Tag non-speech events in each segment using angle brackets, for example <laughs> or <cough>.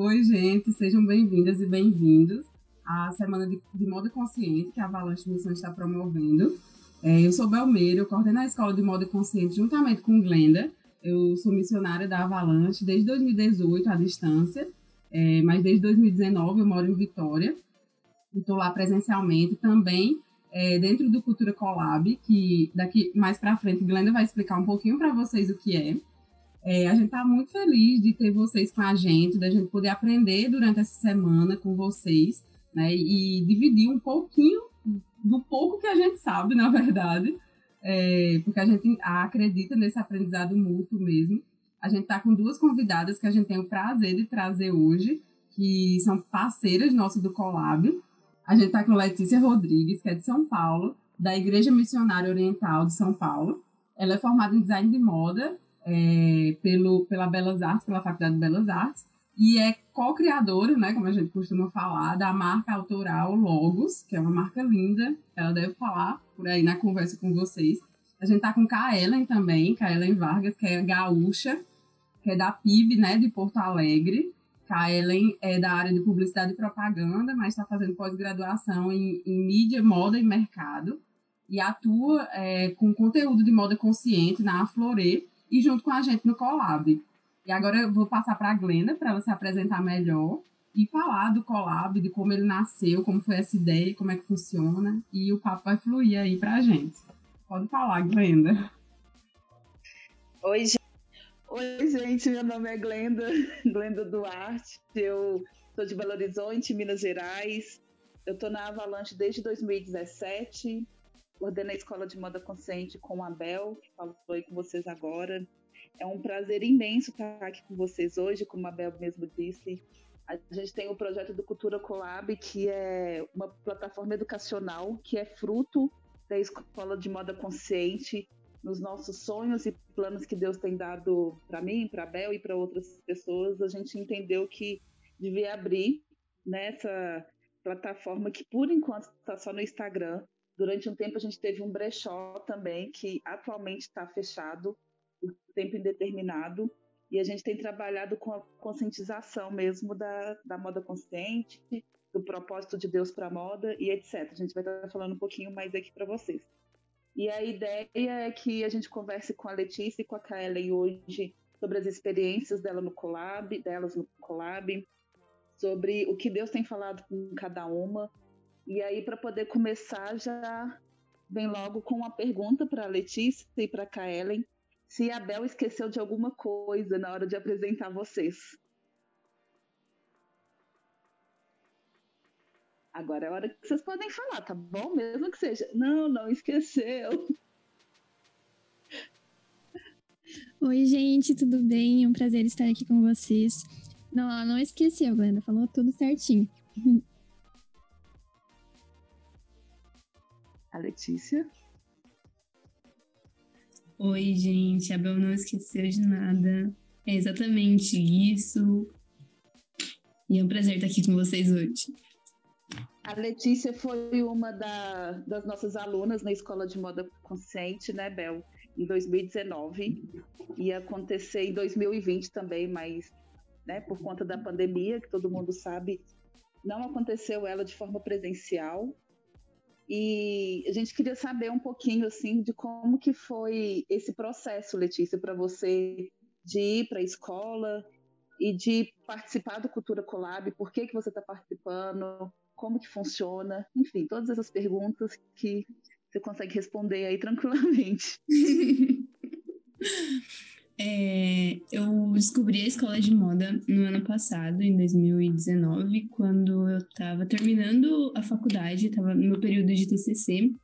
Oi, gente, sejam bem-vindas e bem-vindos à Semana de, de Moda Consciente que a Avalanche Missão está promovendo. É, eu sou Belmeiro, eu coordeno a Escola de Moda Consciente juntamente com Glenda. Eu sou missionária da Avalanche desde 2018, à distância, é, mas desde 2019 eu moro em Vitória. Estou lá presencialmente também é, dentro do Cultura Collab, que daqui mais para frente Glenda vai explicar um pouquinho para vocês o que é. É a gente está muito feliz de ter vocês com a gente, da gente poder aprender durante essa semana com vocês, né, e dividir um pouquinho do pouco que a gente sabe, <laughs> na verdade, é, porque a gente acredita nesse aprendizado mútuo mesmo. A gente está com duas convidadas que a gente tem o prazer de trazer hoje, que são parceiras nossas do Collab. A gente está com Letícia Rodrigues, que é de São Paulo, da Igreja Missionária Oriental de São Paulo. Ela é formada em design de moda é, pelo, pela Belas Artes, pela Faculdade de Belas Artes, e é co-criadora, né, como a gente costuma falar, da marca autoral Logos, que é uma marca linda. Ela deve falar por aí na conversa com vocês. A gente tá com Kaelen também, Kaelen Vargas, que é gaúcha, que é da PIB, né, de Porto Alegre. Kaelen é da área de publicidade e propaganda, mas está fazendo pós-graduação em, em, mídia, moda e mercado. E atua é, com conteúdo de moda consciente na Aflore e junto com a gente no Collab. E agora eu vou passar para a Glenda para ela se apresentar melhor e falar do Collab, de como ele nasceu, como foi essa ideia, como é que funciona. E o papo vai fluir aí para a gente. Pode falar, Glenda. Oi, gente. Oi, gente, meu nome é Glenda, <laughs> Glenda Duarte. Eu sou de Belo Horizonte, Minas Gerais. Eu estou na Avalanche desde 2017. Coordenei a Escola de Moda Consciente com a Bel, que falou aí com vocês agora. É um prazer imenso estar aqui com vocês hoje, como a Bel mesmo disse. A gente tem o projeto do Cultura Collab, que é uma plataforma educacional que é fruto da Escola de Moda Consciente, nos nossos sonhos e planos que Deus tem dado para mim, para a Bel e para outras pessoas, a gente entendeu que devia abrir nessa plataforma que por enquanto está só no Instagram. Durante um tempo a gente teve um brechó também que atualmente está fechado por tempo indeterminado e a gente tem trabalhado com a conscientização mesmo da, da moda consciente, do propósito de Deus para a moda e etc. A gente vai estar falando um pouquinho mais aqui para vocês. E a ideia é que a gente converse com a Letícia e com a Kaelen hoje sobre as experiências dela no collab, delas no collab, sobre o que Deus tem falado com cada uma. E aí para poder começar já vem logo com uma pergunta para a Letícia e para a Kaelen, se a Bel esqueceu de alguma coisa na hora de apresentar vocês. Agora é a hora que vocês podem falar, tá bom? Mesmo que seja. Não, não esqueceu. <laughs> Oi, gente, tudo bem? É um prazer estar aqui com vocês. Não, ela não esqueceu, Glenda, falou tudo certinho. <laughs> A Letícia? Oi, gente, a Bel não esqueceu de nada. É exatamente isso. E é um prazer estar aqui com vocês hoje. A Letícia foi uma da, das nossas alunas na Escola de Moda Consciente, né, Bel? Em 2019. Ia acontecer em 2020 também, mas né, por conta da pandemia, que todo mundo sabe, não aconteceu ela de forma presencial. E a gente queria saber um pouquinho assim de como que foi esse processo, Letícia, para você de ir para a escola e de participar do Cultura Collab, por que, que você está participando, como que funciona, enfim, todas essas perguntas que você consegue responder aí tranquilamente. <laughs> É, eu descobri a escola de moda no ano passado, em 2019, quando eu estava terminando a faculdade, estava no meu período de TCC,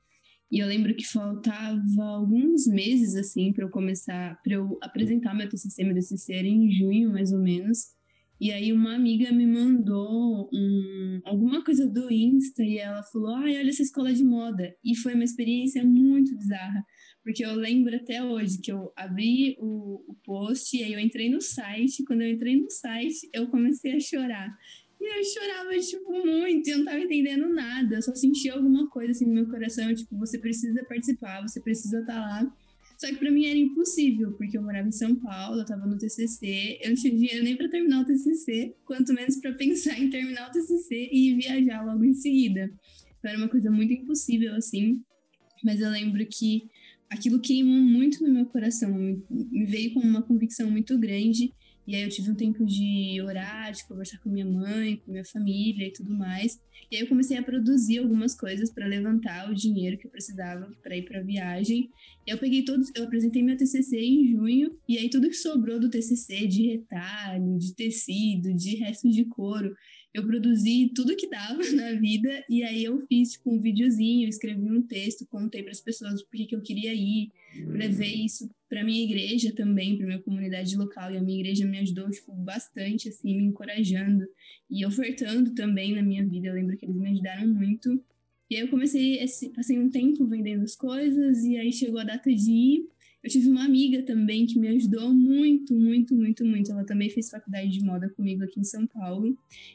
e eu lembro que faltava alguns meses assim para eu começar, para eu apresentar meu TCC, meu TCC era em junho mais ou menos. E aí uma amiga me mandou um, alguma coisa do Insta e ela falou: "Ai, olha essa escola de moda". E foi uma experiência muito bizarra, porque eu lembro até hoje que eu abri o, o post e aí eu entrei no site, quando eu entrei no site, eu comecei a chorar. E eu chorava, tipo, muito, eu não tava entendendo nada, eu só sentia alguma coisa assim no meu coração, tipo, você precisa participar, você precisa estar tá lá. Só que para mim era impossível, porque eu morava em São Paulo, eu tava no TCC, eu não tinha dinheiro nem para terminar o TCC, quanto menos para pensar <laughs> em terminar o TCC e viajar logo em seguida. Então era uma coisa muito impossível assim. Mas eu lembro que aquilo queimou muito no meu coração, me veio com uma convicção muito grande e aí eu tive um tempo de orar, de conversar com minha mãe, com minha família e tudo mais. E aí eu comecei a produzir algumas coisas para levantar o dinheiro que eu precisava para ir para viagem. E eu peguei todos, eu apresentei meu TCC em junho e aí tudo que sobrou do TCC de retalho, de tecido, de resto de couro, eu produzi tudo que dava <laughs> na vida e aí eu fiz tipo um videozinho, escrevi um texto, contei para as pessoas por que eu queria ir, levei isso para minha igreja também, para minha comunidade local e a minha igreja me ajudou tipo bastante assim, me encorajando e ofertando também na minha vida. Eu lembro que eles me ajudaram muito. E aí eu comecei, passei um tempo vendendo as coisas e aí chegou a data de ir eu tive uma amiga também que me ajudou muito, muito, muito, muito. Ela também fez faculdade de moda comigo aqui em São Paulo.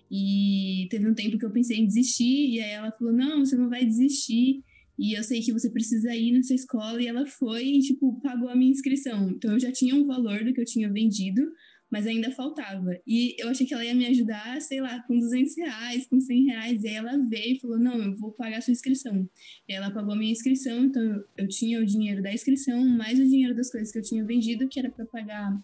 E teve um tempo que eu pensei em desistir, e aí ela falou: Não, você não vai desistir. E eu sei que você precisa ir nessa escola. E ela foi e, tipo, pagou a minha inscrição. Então eu já tinha um valor do que eu tinha vendido, mas ainda faltava. E eu achei que ela ia me ajudar, sei lá, com 200 reais, com 100 reais. E aí ela veio e falou: Não, eu vou pagar a sua inscrição. E ela pagou a minha inscrição, então eu tinha o dinheiro da inscrição, mais o dinheiro das coisas que eu tinha vendido, que era para pagar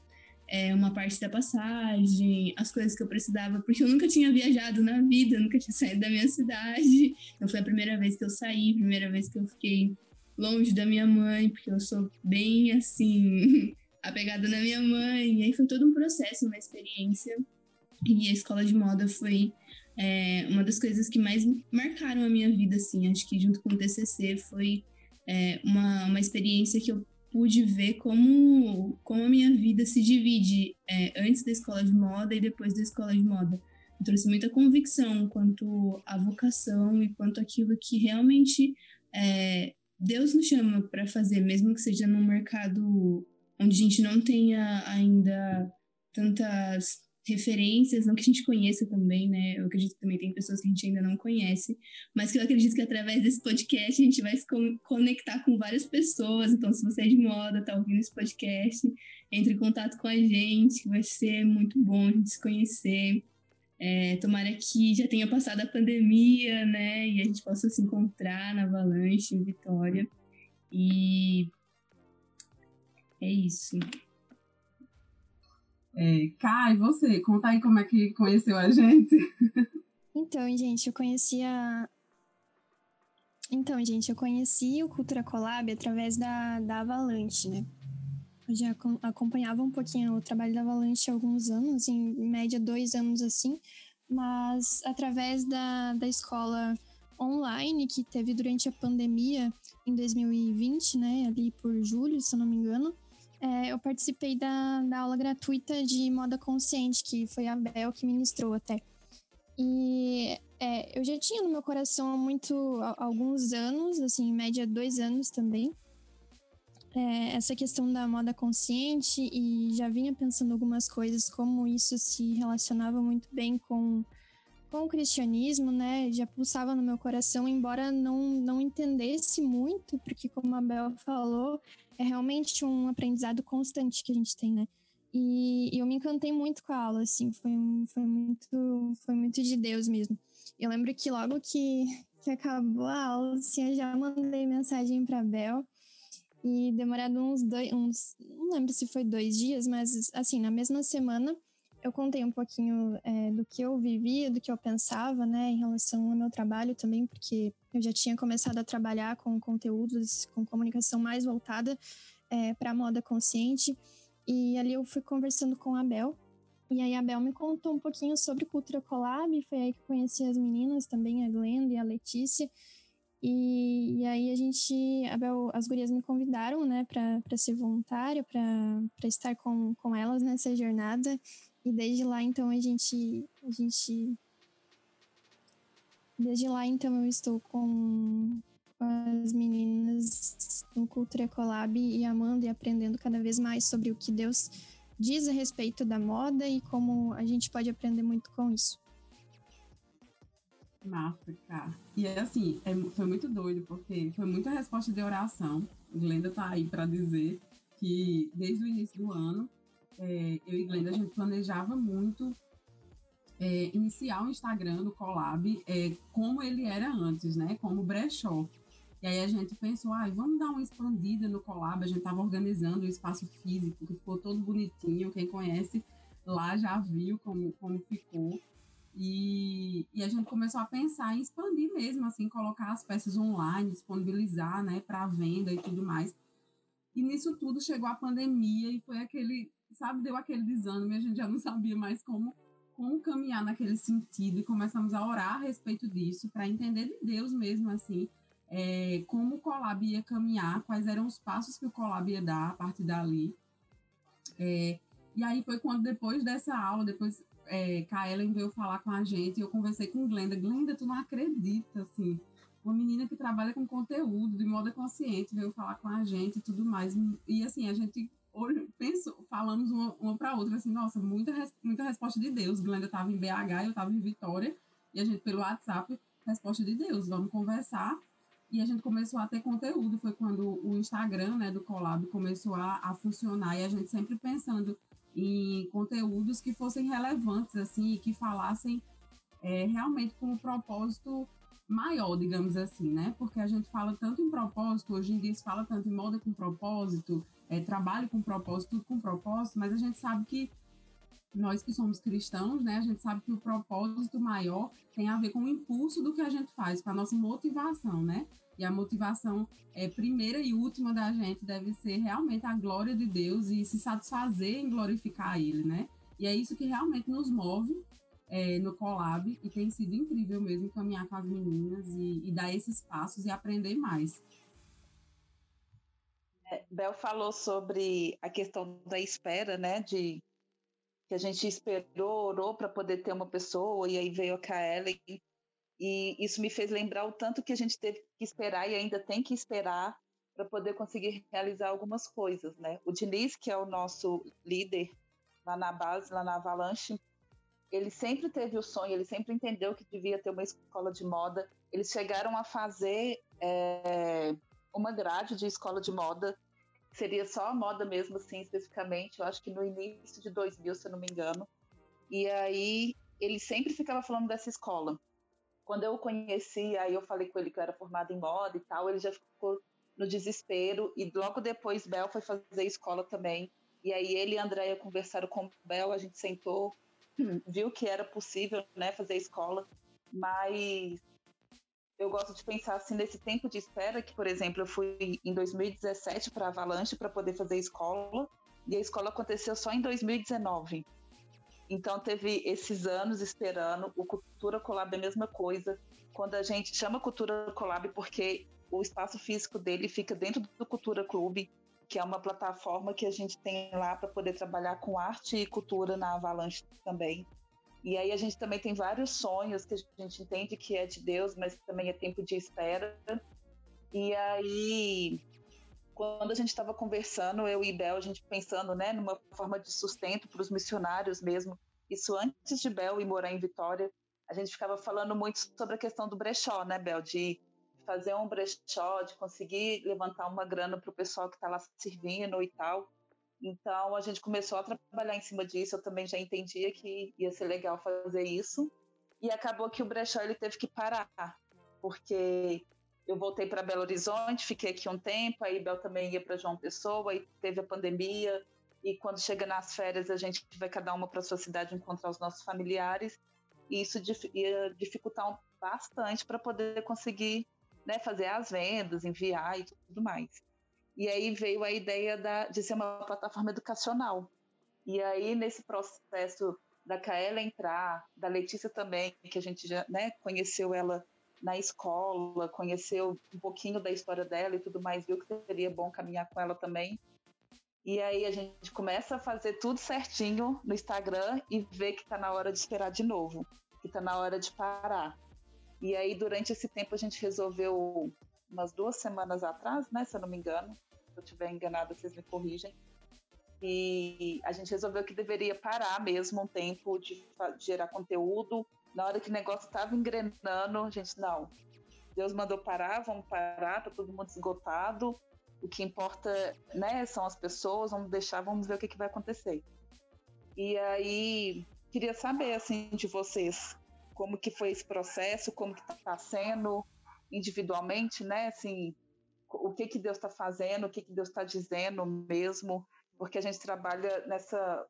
é, uma parte da passagem, as coisas que eu precisava, porque eu nunca tinha viajado na vida, nunca tinha <laughs> saído da minha cidade. Então foi a primeira vez que eu saí, primeira vez que eu fiquei longe da minha mãe, porque eu sou bem assim. <laughs> apegada na minha mãe. E aí foi todo um processo, uma experiência. E a escola de moda foi é, uma das coisas que mais marcaram a minha vida, assim. Acho que junto com o TCC foi é, uma, uma experiência que eu pude ver como, como a minha vida se divide é, antes da escola de moda e depois da escola de moda. Eu trouxe muita convicção quanto à vocação e quanto aquilo que realmente é, Deus nos chama para fazer, mesmo que seja num mercado onde a gente não tenha ainda tantas referências, não que a gente conheça também, né? Eu acredito que também tem pessoas que a gente ainda não conhece, mas que eu acredito que através desse podcast a gente vai se conectar com várias pessoas. Então, se você é de moda, tá ouvindo esse podcast, entre em contato com a gente, que vai ser muito bom a gente se conhecer. É, tomara que já tenha passado a pandemia, né? E a gente possa se encontrar na Avalanche, em Vitória. E é isso. É, Kai, você, conta aí como é que conheceu a gente. Então, gente, eu conhecia. Então, gente, eu conheci o Cultura Collab através da, da Avalanche, né? Eu já acompanhava um pouquinho o trabalho da Avalanche há alguns anos, em média dois anos assim, mas através da, da escola online que teve durante a pandemia em 2020, né, ali por julho, se eu não me engano, é, eu participei da, da aula gratuita de moda consciente, que foi a Bel que ministrou até. E é, eu já tinha no meu coração há muito, há alguns anos, assim, em média dois anos também, é, essa questão da moda consciente e já vinha pensando algumas coisas, como isso se relacionava muito bem com, com o cristianismo, né? Já pulsava no meu coração, embora não, não entendesse muito, porque como a Bel falou, é realmente um aprendizado constante que a gente tem, né? E, e eu me encantei muito com a aula, assim, foi, foi, muito, foi muito de Deus mesmo. Eu lembro que logo que, que acabou a aula, assim, eu já mandei mensagem para Bel e demorado uns dois, uns, não lembro se foi dois dias, mas assim, na mesma semana eu contei um pouquinho é, do que eu vivia, do que eu pensava, né, em relação ao meu trabalho também, porque eu já tinha começado a trabalhar com conteúdos, com comunicação mais voltada é, para a moda consciente. E ali eu fui conversando com a Bel. E aí a Bel me contou um pouquinho sobre Cultura Collab, foi aí que eu conheci as meninas também, a Glenda e a Letícia. E, e, aí a gente, a Bel, as gurias me convidaram, né, para ser voluntária, para estar com, com elas nessa jornada. E desde lá, então, a gente, a gente... Desde lá, então, eu estou com, as meninas no Cultura Collab e amando e aprendendo cada vez mais sobre o que Deus diz a respeito da moda e como a gente pode aprender muito com isso. Massa, cara. E assim, é, foi muito doido, porque foi muita resposta de oração. Glenda tá aí para dizer que desde o início do ano, é, eu e Glenda, a gente planejava muito é, iniciar o Instagram do Collab é, como ele era antes, né? Como brechó. E aí a gente pensou, ah, vamos dar uma expandida no Collab. A gente estava organizando o espaço físico, que ficou todo bonitinho. Quem conhece lá já viu como, como ficou. E, e a gente começou a pensar em expandir mesmo, assim, colocar as peças online, disponibilizar, né, para venda e tudo mais. E nisso tudo chegou a pandemia e foi aquele, sabe, deu aquele desânimo e a gente já não sabia mais como como caminhar naquele sentido e começamos a orar a respeito disso para entender de Deus mesmo assim é, como o Colab ia caminhar, quais eram os passos que o Colab ia dar a partir dali. É, e aí foi quando depois dessa aula, depois é, Kaelen veio falar com a gente e eu conversei com Glenda. Glenda, tu não acredita, assim, uma menina que trabalha com conteúdo de moda consciente veio falar com a gente e tudo mais. E assim, a gente penso, falamos uma, uma para outra assim, nossa, muita, muita resposta de Deus. Glenda estava em BH, eu estava em Vitória, e a gente pelo WhatsApp, resposta de Deus, vamos conversar. E a gente começou a ter conteúdo, foi quando o Instagram, né, do Colab começou a, a funcionar, e a gente sempre pensando em conteúdos que fossem relevantes, assim, que falassem é, realmente com um propósito maior, digamos assim, né? Porque a gente fala tanto em propósito, hoje em dia se fala tanto em moda com propósito, é, trabalho com propósito, tudo com propósito, mas a gente sabe que nós que somos cristãos, né, a gente sabe que o propósito maior tem a ver com o impulso do que a gente faz, com a nossa motivação, né? E a motivação é, primeira e última da gente deve ser realmente a glória de Deus e se satisfazer em glorificar Ele, né? E é isso que realmente nos move é, no Collab e tem sido incrível mesmo caminhar com as meninas e, e dar esses passos e aprender mais. É, Bel falou sobre a questão da espera, né? De que a gente esperou, orou para poder ter uma pessoa e aí veio a Kaellen e isso me fez lembrar o tanto que a gente teve que esperar e ainda tem que esperar para poder conseguir realizar algumas coisas, né? O Diniz, que é o nosso líder lá na base, lá na Avalanche, ele sempre teve o sonho, ele sempre entendeu que devia ter uma escola de moda. Eles chegaram a fazer é, uma grade de escola de moda, seria só a moda mesmo, assim, especificamente, eu acho que no início de 2000, se eu não me engano. E aí ele sempre ficava falando dessa escola. Quando eu o conheci, aí eu falei com ele que eu era formada em moda e tal, ele já ficou no desespero e logo depois Bel foi fazer escola também. E aí ele e a Andrea conversaram com Bel, a gente sentou, viu que era possível, né, fazer escola, mas eu gosto de pensar assim nesse tempo de espera que, por exemplo, eu fui em 2017 para Avalanche para poder fazer escola e a escola aconteceu só em 2019. Então teve esses anos esperando o Cultura Collab é a mesma coisa. Quando a gente chama Cultura Collab porque o espaço físico dele fica dentro do Cultura Clube, que é uma plataforma que a gente tem lá para poder trabalhar com arte e cultura na Avalanche também. E aí a gente também tem vários sonhos que a gente entende que é de Deus, mas também é tempo de espera. E aí, quando a gente estava conversando, eu e Bel, a gente pensando né, numa forma de sustento para os missionários mesmo, isso antes de Bel ir morar em Vitória, a gente ficava falando muito sobre a questão do brechó, né, Bel? De fazer um brechó, de conseguir levantar uma grana para o pessoal que está lá servindo e tal. Então a gente começou a trabalhar em cima disso. Eu também já entendia que ia ser legal fazer isso. E acabou que o brechó ele teve que parar, porque eu voltei para Belo Horizonte, fiquei aqui um tempo, aí Bel também ia para João Pessoa, aí teve a pandemia, e quando chega nas férias a gente vai cada uma para sua cidade encontrar os nossos familiares, e isso ia dificultar bastante para poder conseguir né, fazer as vendas, enviar e tudo mais. E aí veio a ideia da, de ser uma plataforma educacional. E aí, nesse processo da Kaela entrar, da Letícia também, que a gente já né, conheceu ela na escola, conheceu um pouquinho da história dela e tudo mais, viu que seria bom caminhar com ela também. E aí a gente começa a fazer tudo certinho no Instagram e vê que está na hora de esperar de novo, que está na hora de parar. E aí, durante esse tempo, a gente resolveu, umas duas semanas atrás, né, se eu não me engano, se eu estiver enganada, vocês me corrigem. E a gente resolveu que deveria parar mesmo um tempo de, de gerar conteúdo. Na hora que o negócio estava engrenando, a gente, não, Deus mandou parar, vamos parar, tá todo mundo esgotado. o que importa, né, são as pessoas, vamos deixar, vamos ver o que, que vai acontecer. E aí, queria saber, assim, de vocês, como que foi esse processo, como que está sendo individualmente, né, assim, o que que Deus está fazendo, o que que Deus está dizendo mesmo, porque a gente trabalha nessa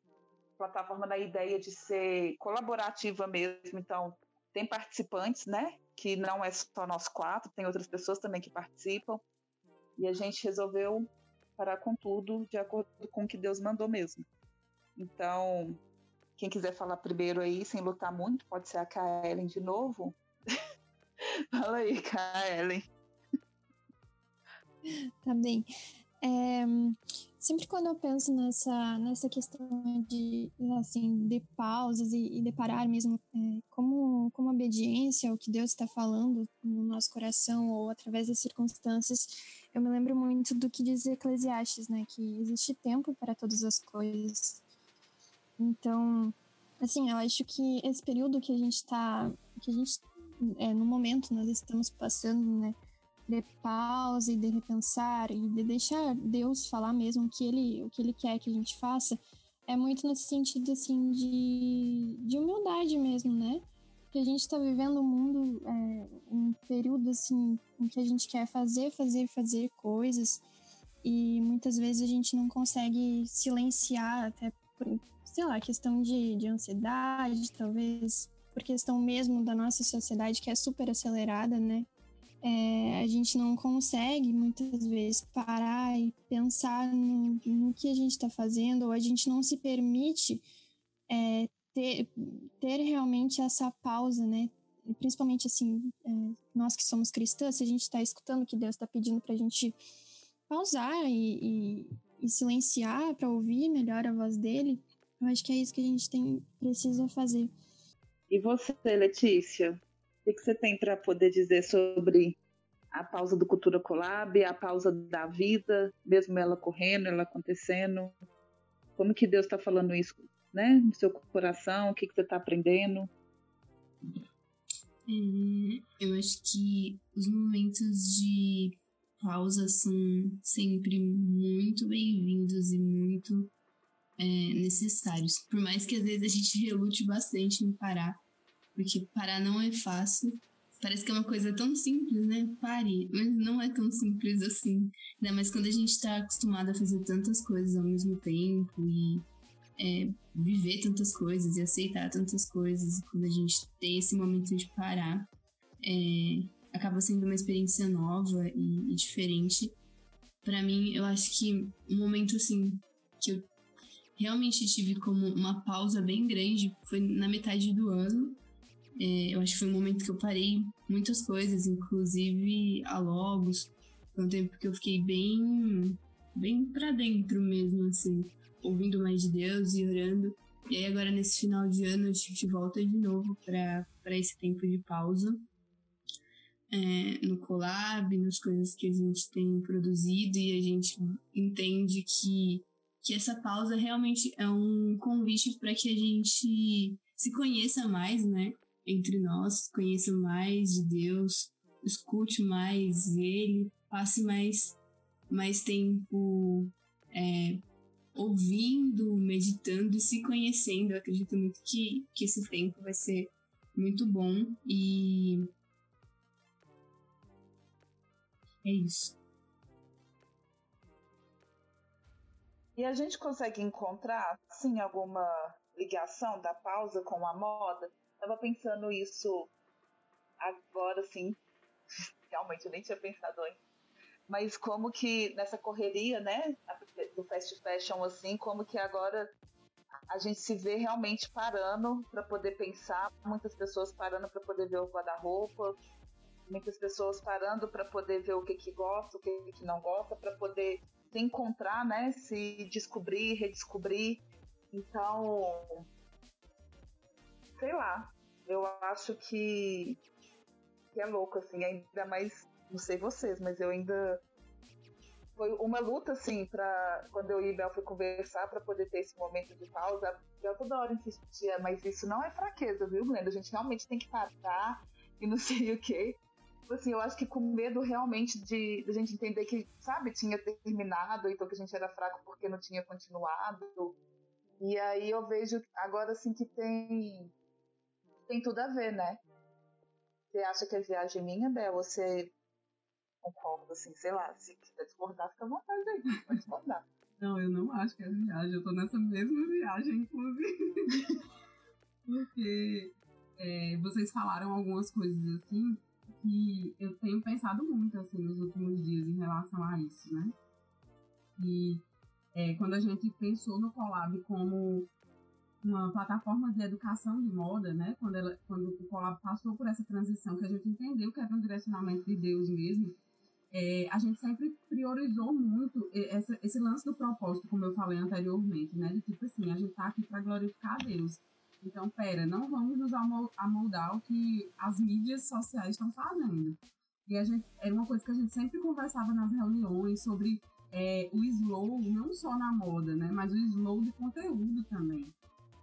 plataforma na ideia de ser colaborativa mesmo, então tem participantes, né, que não é só nós quatro, tem outras pessoas também que participam, e a gente resolveu parar com tudo de acordo com o que Deus mandou mesmo. Então, quem quiser falar primeiro aí, sem lutar muito, pode ser a Kaelen de novo. <laughs> Fala aí, Kaelen. Tá bem. É, sempre quando eu penso nessa, nessa questão de, assim, de pausas e, e de parar mesmo, é, como, como obediência ao que Deus está falando no nosso coração ou através das circunstâncias, eu me lembro muito do que diz Eclesiastes, né? Que existe tempo para todas as coisas. Então, assim, eu acho que esse período que a gente está, que a gente, é, no momento nós estamos passando, né? De pausa e de repensar e de deixar Deus falar mesmo o que ele, o que ele quer que a gente faça, é muito nesse sentido, assim, de, de humildade mesmo, né? que a gente está vivendo um mundo, é, um período assim, em que a gente quer fazer, fazer, fazer coisas e muitas vezes a gente não consegue silenciar, até por, sei lá, questão de, de ansiedade, talvez por questão mesmo da nossa sociedade que é super acelerada, né? É, a gente não consegue muitas vezes parar e pensar no, no que a gente está fazendo, ou a gente não se permite é, ter, ter realmente essa pausa, né? E principalmente assim, é, nós que somos cristãs, se a gente está escutando o que Deus está pedindo para a gente pausar e, e, e silenciar para ouvir melhor a voz dele, eu acho que é isso que a gente tem precisa fazer. E você, Letícia, o que você tem para poder dizer sobre a pausa do Cultura Collab, a pausa da vida, mesmo ela correndo, ela acontecendo? Como que Deus está falando isso né, no seu coração, o que, que você está aprendendo? É, eu acho que os momentos de pausa são sempre muito bem-vindos e muito é, necessários. Por mais que às vezes a gente <laughs> relute bastante em parar, porque parar não é fácil. Parece que é uma coisa tão simples, né? Pare, mas não é tão simples assim. Mais quando a gente está acostumado a fazer tantas coisas ao mesmo tempo e é, viver tantas coisas e aceitar tantas coisas. Quando a gente tem esse momento de parar, é, acaba sendo uma experiência nova e, e diferente. Para mim, eu acho que um momento assim que eu realmente tive como uma pausa bem grande foi na metade do ano. É, eu acho que foi um momento que eu parei muitas coisas, inclusive a Logos. Foi um tempo que eu fiquei bem, bem para dentro mesmo, assim ouvindo mais de Deus e orando. E aí agora nesse final de ano a gente volta de novo para esse tempo de pausa. É, no collab, nas coisas que a gente tem produzido e a gente entende que, que essa pausa realmente é um convite para que a gente se conheça mais, né? Entre nós, conheça mais de Deus, escute mais Ele, passe mais, mais tempo é, ouvindo, meditando e se conhecendo. Eu acredito muito que, que esse tempo vai ser muito bom e. É isso. E a gente consegue encontrar, sim, alguma ligação da pausa com a moda? Tava pensando isso agora, sim. <laughs> Realmente, eu nem tinha pensado antes mas como que nessa correria, né, do fast fashion assim, como que agora a gente se vê realmente parando para poder pensar, muitas pessoas parando para poder ver o guarda-roupa, muitas pessoas parando para poder ver o que que gosta, o que que não gosta, para poder se encontrar, né, se descobrir, redescobrir. Então, sei lá, eu acho que, que é louco assim, ainda mais não sei vocês, mas eu ainda foi uma luta assim para quando eu e Bel fui conversar para poder ter esse momento de pausa. Bel toda hora insistia, mas isso não é fraqueza, viu, Glenda? A gente realmente tem que parar e não <laughs> sei o quê. Tipo assim, eu acho que com medo realmente de, de a gente entender que, sabe, tinha terminado, então que a gente era fraco porque não tinha continuado. E aí eu vejo agora assim que tem tem tudo a ver, né? Você acha que é viagem minha, Bel? Você concorda, assim, sei lá, se quiser discordar, fica à vontade aí, pode discordar. Não, eu não acho que é viagem, eu tô nessa mesma viagem, inclusive. <laughs> Porque é, vocês falaram algumas coisas assim que eu tenho pensado muito assim nos últimos dias em relação a isso, né? E é, quando a gente pensou no Collab como uma plataforma de educação de moda, né? Quando, ela, quando o Collab passou por essa transição, que a gente entendeu que era um direcionamento de Deus mesmo, é, a gente sempre priorizou muito essa, esse lance do propósito, como eu falei anteriormente, né? De tipo assim, a gente tá aqui para glorificar Deus. Então, pera, não vamos nos amoldar o que as mídias sociais estão fazendo. E a gente, era uma coisa que a gente sempre conversava nas reuniões sobre é, o slow, não só na moda, né? Mas o slow de conteúdo também.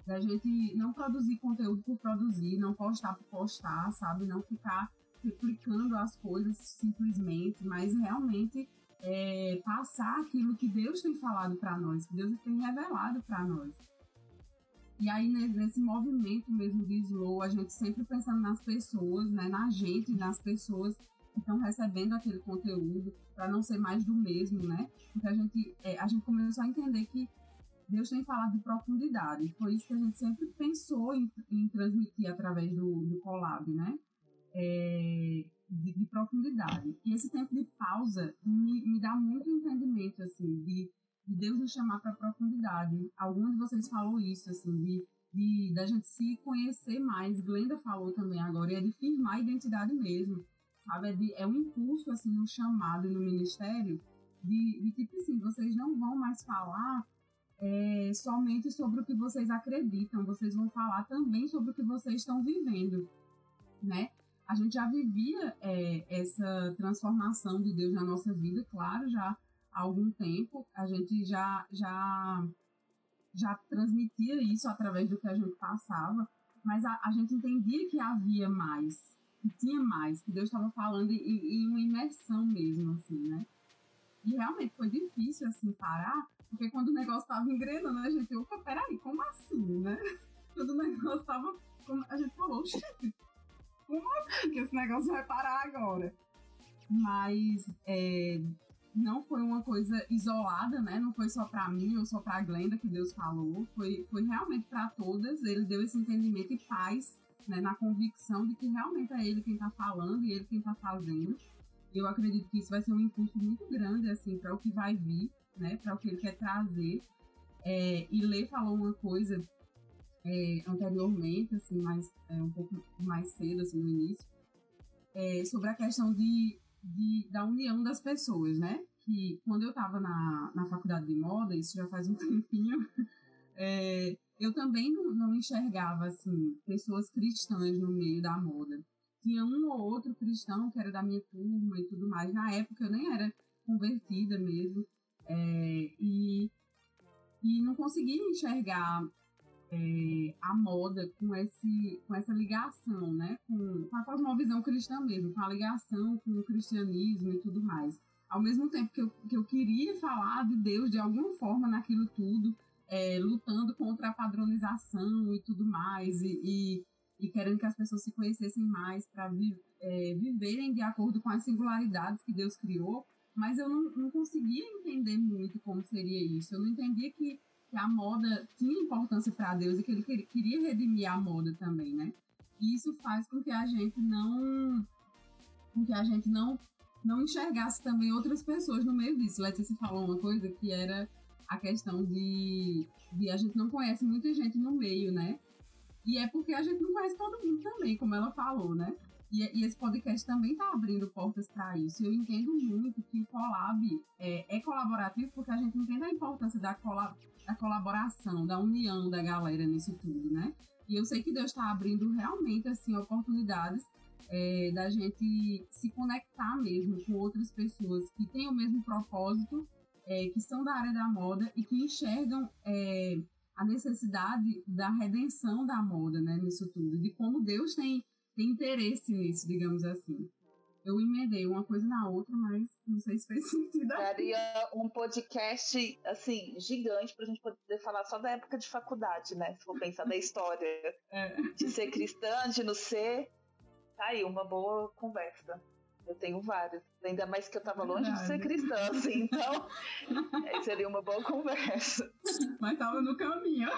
Da gente não produzir conteúdo por produzir, não postar por postar, sabe? Não ficar replicando as coisas simplesmente, mas realmente é, passar aquilo que Deus tem falado para nós, que Deus tem revelado para nós. E aí, nesse movimento mesmo de slow, a gente sempre pensando nas pessoas, né? Na gente, nas pessoas que estão recebendo aquele conteúdo, para não ser mais do mesmo, né? Porque a gente, é, a gente começou a entender que Deus tem falado de profundidade. Foi isso que a gente sempre pensou em, em transmitir através do, do collab, né? É, de, de, profundidade. E esse tempo de pausa me, me dá muito entendimento, assim, de, de Deus nos chamar para profundidade. Algum de vocês falou isso, assim, de, de da gente se conhecer mais. Glenda falou também agora, e é de firmar a identidade mesmo, sabe? É, de, é um impulso, assim, no chamado e no ministério, de, de tipo assim, vocês não vão mais falar é, somente sobre o que vocês acreditam, vocês vão falar também sobre o que vocês estão vivendo, né? A gente já vivia é, essa transformação de Deus na nossa vida, claro, já há algum tempo. A gente já, já, já transmitia isso através do que a gente passava, mas a, a gente entendia que havia mais, que tinha mais, que Deus estava falando em, em uma imersão mesmo, assim, né? E realmente foi difícil, assim, parar, porque quando o negócio estava engrenando, a gente, opa, peraí, como assim, né? <laughs> Quando o negócio estava, a gente falou, como assim que esse negócio vai parar agora? Mas é, não foi uma coisa isolada, né? Não foi só para mim ou só para Glenda que Deus falou. Foi, foi realmente para todas. Ele deu esse entendimento e paz, né? Na convicção de que realmente é Ele quem está falando e Ele quem está fazendo. Eu acredito que isso vai ser um impulso muito grande, assim, para o que vai vir, né? Para o que Ele quer trazer. É, e Lê falou uma coisa é, anteriormente, assim, mais, é, um pouco mais cedo, assim, no início, é, sobre a questão de, de, da união das pessoas, né? Que quando eu estava na, na faculdade de moda, isso já faz um <laughs> tempinho, é, eu também não, não, enxergava, assim, pessoas cristãs no meio da moda. Tinha um ou outro cristão que era da minha turma e tudo mais. Na época eu nem era convertida mesmo. É, e, e não conseguia enxergar é, a moda com, esse, com essa ligação, né? Com, com a cosmovisão cristã mesmo, com a ligação com o cristianismo e tudo mais. Ao mesmo tempo que eu, que eu queria falar de Deus de alguma forma naquilo tudo, é, lutando contra a padronização e tudo mais, e, e, e querendo que as pessoas se conhecessem mais para vi, é, viverem de acordo com as singularidades que Deus criou, mas eu não, não conseguia entender muito como seria isso. Eu não entendia que que a moda tinha importância para Deus e que ele queria redimir a moda também, né? E isso faz com que a gente não com que a gente não não enxergasse também outras pessoas no meio disso. Letícia falou uma coisa que era a questão de, de a gente não conhece muita gente no meio, né? E é porque a gente não conhece todo mundo também, como ela falou, né? E, e esse podcast também está abrindo portas para isso. Eu entendo muito que o collab é, é, colaborativo porque a gente entende a importância da, colab, da colaboração, da união da galera nisso tudo, né? E eu sei que Deus está abrindo realmente assim oportunidades é, da gente se conectar mesmo com outras pessoas que têm o mesmo propósito, é, que são da área da moda e que enxergam é, a necessidade da redenção da moda, né, nisso tudo, de como Deus tem interesse nisso, digamos assim. eu emendei uma coisa na outra, mas não sei se fez <laughs> sentido. Daria um podcast, assim, gigante pra gente poder falar só da época de faculdade, né? Se for pensar na história <laughs> é. de ser cristã, de não ser. Tá aí, uma boa conversa. Eu tenho vários. Ainda mais que eu tava longe de ser cristã, assim, então <laughs> seria uma boa conversa. Mas tava no caminho.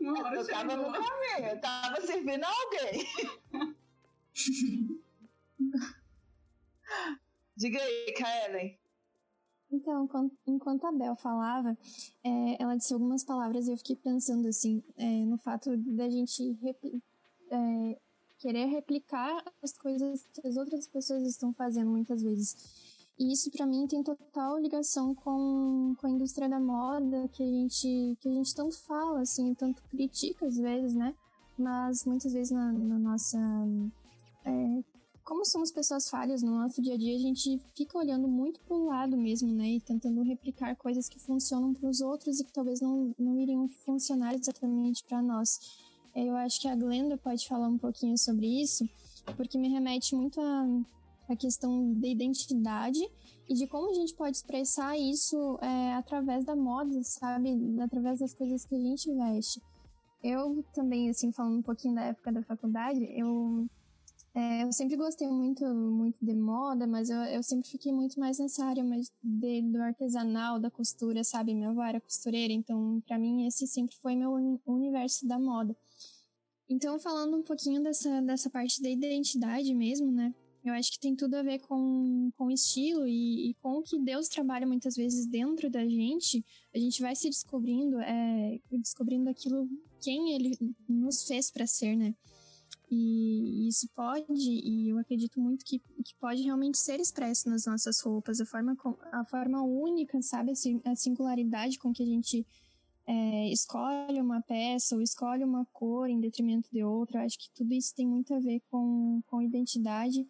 Uma hora eu chegou. tava no caminho, eu tava servindo alguém. <laughs> Diga aí, Kaelen. Então, enquanto a Bel falava, é, ela disse algumas palavras e eu fiquei pensando assim, é, no fato da gente é, querer replicar as coisas que as outras pessoas estão fazendo muitas vezes. E isso para mim tem total ligação com, com a indústria da moda, que a gente que a gente tanto fala assim, tanto critica às vezes, né? Mas muitas vezes na, na nossa é, como somos pessoas falhas no nosso dia a dia, a gente fica olhando muito pro lado mesmo, né? E tentando replicar coisas que funcionam para os outros e que talvez não, não iriam funcionar exatamente para nós. Eu acho que a Glenda pode falar um pouquinho sobre isso, porque me remete muito a, a questão da identidade e de como a gente pode expressar isso é, através da moda, sabe? Através das coisas que a gente veste. Eu também, assim, falando um pouquinho da época da faculdade, eu, é, eu sempre gostei muito, muito de moda, mas eu, eu sempre fiquei muito mais nessa área de, do artesanal, da costura, sabe? Minha avó era costureira, então para mim esse sempre foi meu universo da moda. Então, falando um pouquinho dessa, dessa parte da identidade mesmo, né? Eu acho que tem tudo a ver com, com estilo e, e com o que Deus trabalha muitas vezes dentro da gente. A gente vai se descobrindo, é, descobrindo aquilo, quem Ele nos fez para ser, né? E isso pode, e eu acredito muito que, que pode realmente ser expresso nas nossas roupas, a forma, a forma única, sabe? A singularidade com que a gente é, escolhe uma peça ou escolhe uma cor em detrimento de outra. Eu acho que tudo isso tem muito a ver com, com identidade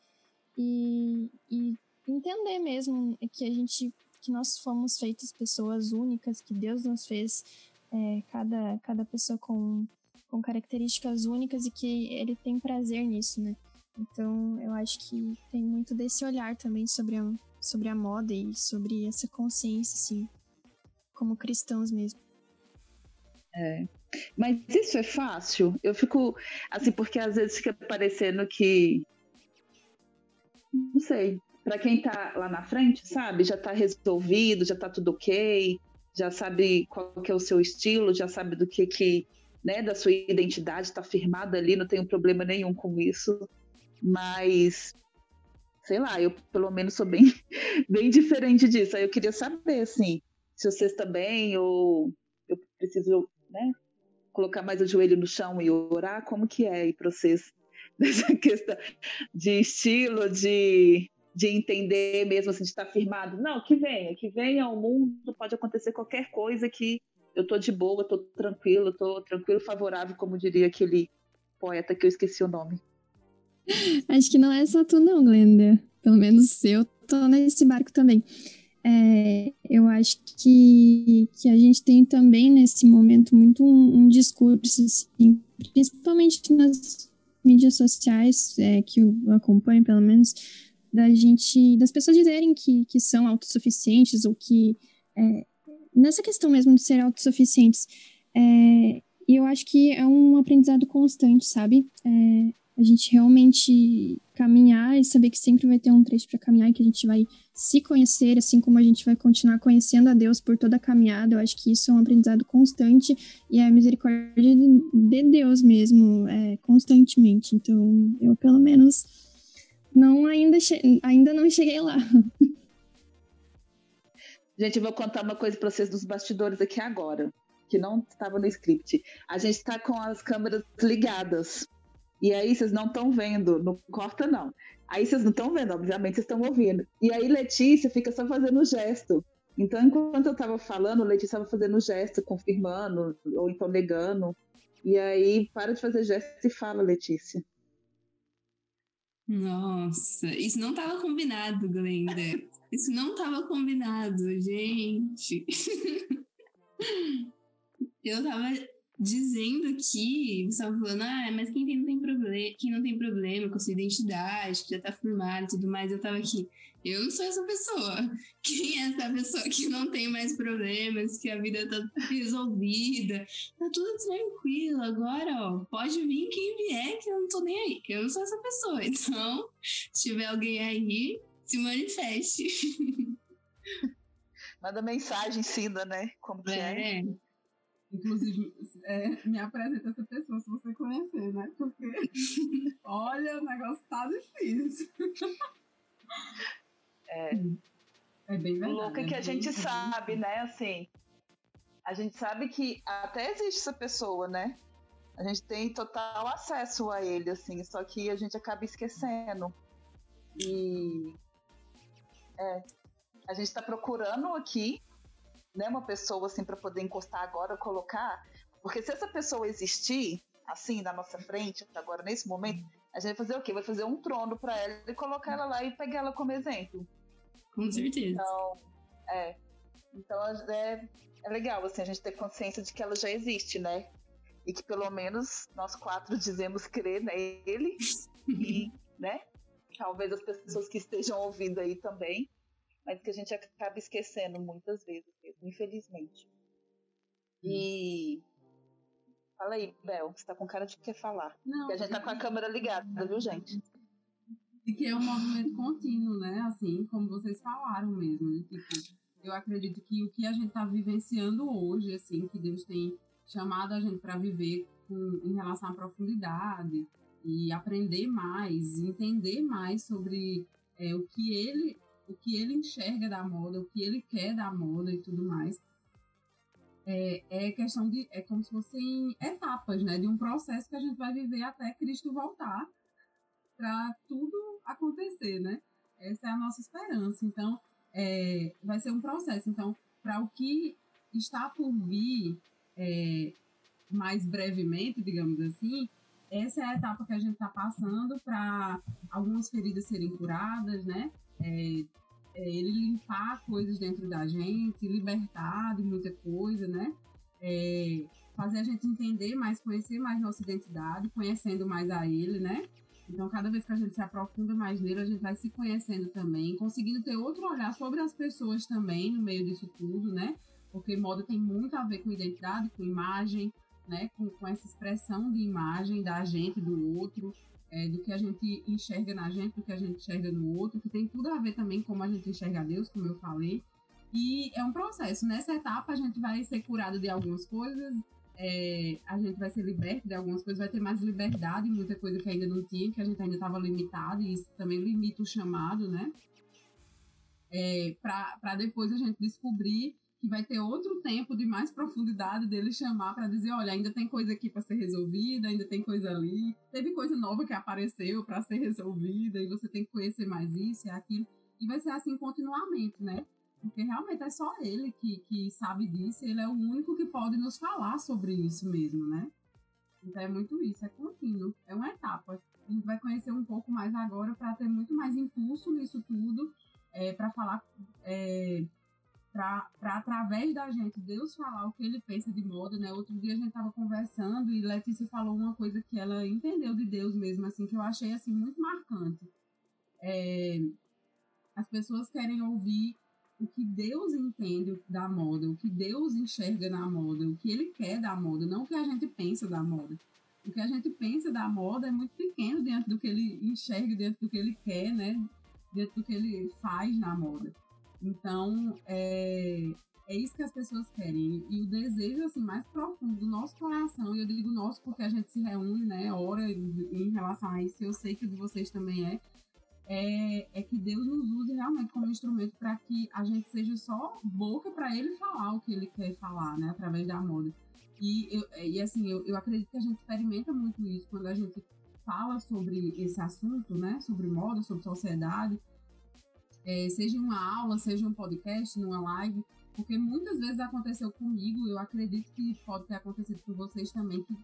e, e entender mesmo que a gente que nós fomos feitas pessoas únicas, que Deus nos fez é, cada, cada pessoa com, com características únicas e que Ele tem prazer nisso, né? Então, eu acho que tem muito desse olhar também sobre a, sobre a moda e sobre essa consciência, assim, como cristãos mesmo. É. Mas isso é fácil? Eu fico assim, porque às vezes fica parecendo que. Não sei. Para quem tá lá na frente, sabe? Já tá resolvido, já tá tudo ok, já sabe qual que é o seu estilo, já sabe do que que. Né, da sua identidade, tá firmado ali, não tenho problema nenhum com isso. Mas sei lá, eu pelo menos sou bem, <laughs> bem diferente disso. Aí eu queria saber, assim, se vocês também, ou eu preciso né? Colocar mais o joelho no chão e orar, como que é aí para vocês <laughs> nessa questão de estilo, de, de entender mesmo, assim, de estar firmado? Não, que venha, que venha ao mundo, pode acontecer qualquer coisa que eu tô de boa, tô tranquilo, tô tranquilo, favorável, como diria aquele poeta que eu esqueci o nome. Acho que não é só tu não, Glenda. Pelo menos eu tô nesse barco também. É, eu acho que, que a gente tem também nesse momento muito um, um discurso, assim, principalmente nas mídias sociais, é, que eu acompanho pelo menos, da gente, das pessoas dizerem que, que são autossuficientes ou que é, nessa questão mesmo de ser autossuficientes. É, e eu acho que é um aprendizado constante, sabe? A gente realmente caminhar e saber que sempre vai ter um trecho para caminhar e que a gente vai se conhecer, assim como a gente vai continuar conhecendo a Deus por toda a caminhada. Eu acho que isso é um aprendizado constante e é a misericórdia de Deus mesmo, é, constantemente. Então, eu pelo menos não ainda, ainda não cheguei lá. <laughs> Gente, eu vou contar uma coisa para vocês dos bastidores aqui agora, que não estava no script. A gente está com as câmeras ligadas e aí vocês não estão vendo, não corta não. Aí vocês não estão vendo, obviamente vocês estão ouvindo. E aí Letícia fica só fazendo gesto. Então, enquanto eu estava falando, Letícia estava fazendo gesto, confirmando, ou então negando. E aí, para de fazer gesto e fala, Letícia. Nossa, isso não estava combinado, Glenda. Isso não estava combinado, gente. <laughs> eu tava dizendo que, você estava falando, ah, mas quem, tem, não tem problema, quem não tem problema com sua identidade, que já tá formado e tudo mais, eu tava aqui. Eu não sou essa pessoa. Quem é essa pessoa que não tem mais problemas, que a vida tá resolvida, tá tudo tranquilo. Agora, ó, pode vir quem vier, que eu não tô nem aí. Eu não sou essa pessoa. <laughs> Então, se tiver alguém aí, se manifeste. Manda mensagem, ensina, né? Como que é. é. Inclusive, é, me apresenta essa pessoa se você conhecer, né? Porque, <laughs> olha, o negócio tá difícil. É, é bem verdade. O louco é que a gente sabe, né? Assim, a gente sabe que até existe essa pessoa, né? A gente tem total acesso a ele, assim, só que a gente acaba esquecendo. E é, a gente está procurando aqui né, uma pessoa assim para poder encostar agora, colocar, porque se essa pessoa existir assim na nossa frente agora nesse momento, a gente vai fazer o quê? Vai fazer um trono para ela e colocar ela lá e pegar ela como exemplo. Com certeza. Então, é. Então é, é legal assim a gente ter consciência de que ela já existe, né? E que pelo menos nós quatro dizemos crer nele <laughs> e, né? Talvez as pessoas que estejam ouvindo aí também mas que a gente acaba esquecendo muitas vezes, infelizmente. E. Fala aí, Bel, você tá com cara de quer falar. Não, Porque a gente tá com a câmera ligada, viu, gente? E que é um movimento contínuo, né? Assim, como vocês falaram mesmo. Né? Tipo, eu acredito que o que a gente tá vivenciando hoje, assim, que Deus tem chamado a gente para viver com, em relação à profundidade e aprender mais, entender mais sobre é, o que ele o que ele enxerga da moda, o que ele quer da moda e tudo mais. É, é questão de. É como se fossem etapas, né? De um processo que a gente vai viver até Cristo voltar para tudo acontecer, né? Essa é a nossa esperança. Então, é, vai ser um processo. Então, para o que está por vir é, mais brevemente, digamos assim, essa é a etapa que a gente está passando para algumas feridas serem curadas, né? é, é ele limpar coisas dentro da gente, libertar de muita coisa, né? É, fazer a gente entender mais, conhecer mais nossa identidade, conhecendo mais a ele, né? Então, cada vez que a gente se aprofunda mais nele, a gente vai se conhecendo também, conseguindo ter outro olhar sobre as pessoas também no meio disso tudo, né? Porque moda tem muito a ver com identidade, com imagem, né? Com, com essa expressão de imagem da gente, do outro é, do que a gente enxerga na gente, do que a gente enxerga no outro, que tem tudo a ver também com como a gente enxerga Deus, como eu falei. E é um processo. Nessa etapa, a gente vai ser curado de algumas coisas, é, a gente vai ser liberto de algumas coisas, vai ter mais liberdade, muita coisa que ainda não tinha, que a gente ainda estava limitado, e isso também limita o chamado, né? É, para depois a gente descobrir que vai ter outro tempo de mais profundidade dele chamar para dizer, olha, ainda tem coisa aqui para ser resolvida, ainda tem coisa ali, teve coisa nova que apareceu para ser resolvida e você tem que conhecer mais isso e aquilo. E vai ser assim continuamente, né? Porque realmente é só ele que, que sabe disso, ele é o único que pode nos falar sobre isso mesmo, né? Então é muito isso, é contínuo, é uma etapa. A gente vai conhecer um pouco mais agora para ter muito mais impulso nisso tudo, é, para falar é, para através da gente Deus falar o que ele pensa de moda, né? Outro dia a gente tava conversando e Letícia falou uma coisa que ela entendeu de Deus mesmo, assim, que eu achei assim muito marcante. É, as pessoas querem ouvir o que Deus entende da moda, o que Deus enxerga na moda, o que ele quer da moda, não o que a gente pensa da moda. O que a gente pensa da moda é muito pequeno diante do que ele enxerga, diante do que ele quer, né? Diante do que ele faz na moda. Então, é, é isso que as pessoas querem. E o desejo assim, mais profundo do nosso coração, e eu digo nosso porque a gente se reúne, né, ora em relação a isso, eu sei que de vocês também é, é, é que Deus nos use realmente como instrumento para que a gente seja só boca para Ele falar o que Ele quer falar, né, através da moda. E, eu, e assim, eu, eu acredito que a gente experimenta muito isso quando a gente fala sobre esse assunto, né, sobre moda, sobre sociedade, é, seja uma aula, seja um podcast, numa live, porque muitas vezes aconteceu comigo, eu acredito que pode ter acontecido com vocês também, que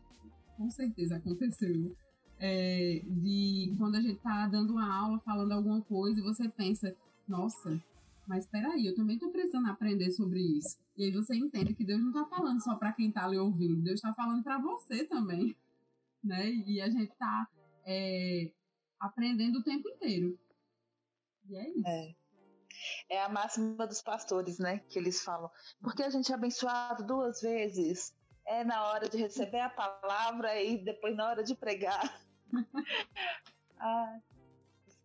com certeza aconteceu. É, de quando a gente tá dando uma aula, falando alguma coisa, e você pensa, nossa, mas peraí, eu também estou precisando aprender sobre isso. E aí você entende que Deus não está falando só para quem está ali ouvindo, Deus está falando para você também, né? E a gente está é, aprendendo o tempo inteiro. E é isso. É. É a máxima dos pastores, né? Que eles falam. Porque a gente é abençoado duas vezes. É na hora de receber a palavra e depois na hora de pregar. <laughs> ah,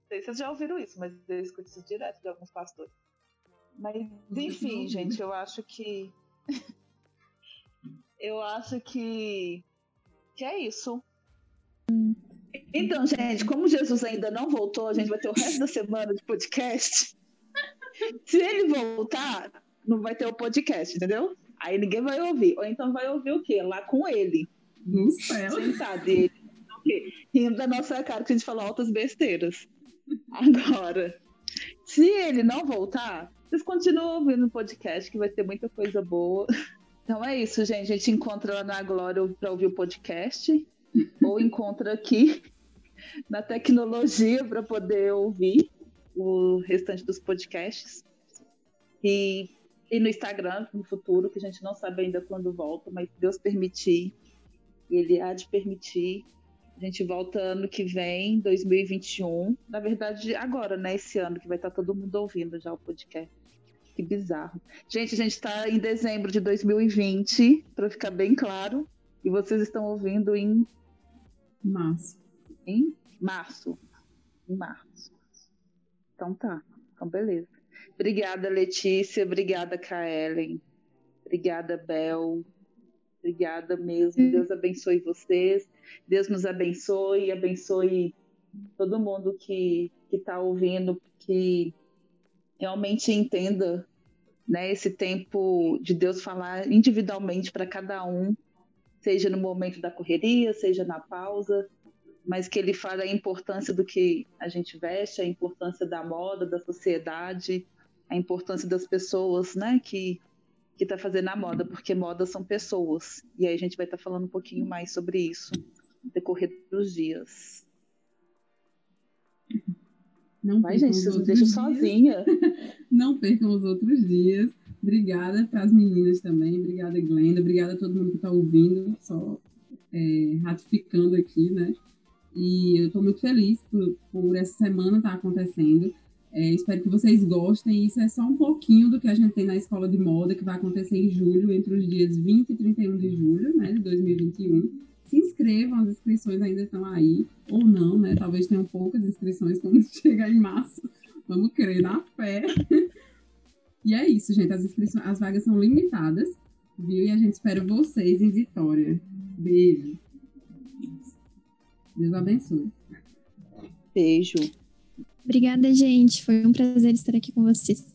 sei se vocês já ouviram isso, mas eu escuto isso direto de alguns pastores. Mas, enfim, <laughs> gente, eu acho que. eu acho que. Que é isso. Então, gente, como Jesus ainda não voltou, a gente vai ter o resto da semana de podcast. Se ele voltar, não vai ter o podcast, entendeu? Aí ninguém vai ouvir. Ou então vai ouvir o quê? Lá com ele. No céu. Sentado. Ele, rindo da nossa cara que a gente falou altas besteiras. Agora, se ele não voltar, vocês continuam ouvindo o podcast, que vai ter muita coisa boa. Então é isso, gente. A gente encontra lá na Glória para ouvir o podcast, ou encontra aqui <laughs> na tecnologia para poder ouvir o restante dos podcasts. E, e no Instagram no futuro, que a gente não sabe ainda quando volta, mas Deus permitir, Ele há de permitir. A gente volta ano que vem, 2021. Na verdade, agora, né? Esse ano que vai estar todo mundo ouvindo já o podcast. Que bizarro. Gente, a gente está em dezembro de 2020, para ficar bem claro. E vocês estão ouvindo em março. Em março. Em março. Então tá. Então beleza. Obrigada, Letícia. Obrigada, Kaelen. Obrigada, Bel. Obrigada mesmo. Deus abençoe vocês. Deus nos abençoe abençoe todo mundo que está ouvindo, que realmente entenda né, esse tempo de Deus falar individualmente para cada um, seja no momento da correria, seja na pausa, mas que ele fale a importância do que a gente veste, a importância da moda, da sociedade, a importância das pessoas, né, que que está fazendo a moda, porque moda são pessoas. E aí a gente vai estar tá falando um pouquinho mais sobre isso no decorrer dos dias. Não vai, gente, vocês me deixam sozinha. <laughs> Não percam os outros dias. Obrigada para as meninas também. Obrigada, Glenda. Obrigada a todo mundo que está ouvindo. Só é, ratificando aqui, né? E eu estou muito feliz por, por essa semana estar tá acontecendo. É, espero que vocês gostem. Isso é só um pouquinho do que a gente tem na Escola de Moda, que vai acontecer em julho, entre os dias 20 e 31 de julho né, de 2021. Se inscrevam, as inscrições ainda estão aí, ou não, né? Talvez tenham poucas inscrições quando <laughs> chegar em março. Vamos crer na fé. E é isso, gente. As, inscrições, as vagas são limitadas, viu? E a gente espera vocês em Vitória. Beijo. Deus abençoe. Beijo. Obrigada, gente. Foi um prazer estar aqui com vocês.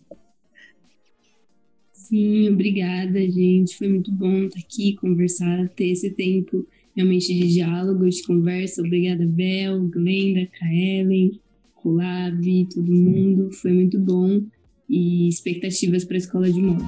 Sim, obrigada, gente. Foi muito bom estar aqui, conversar, ter esse tempo realmente de diálogo, de conversa. Obrigada, Bel, Glenda, Kaelen, Colab, todo mundo. Foi muito bom. E expectativas para a escola de moda.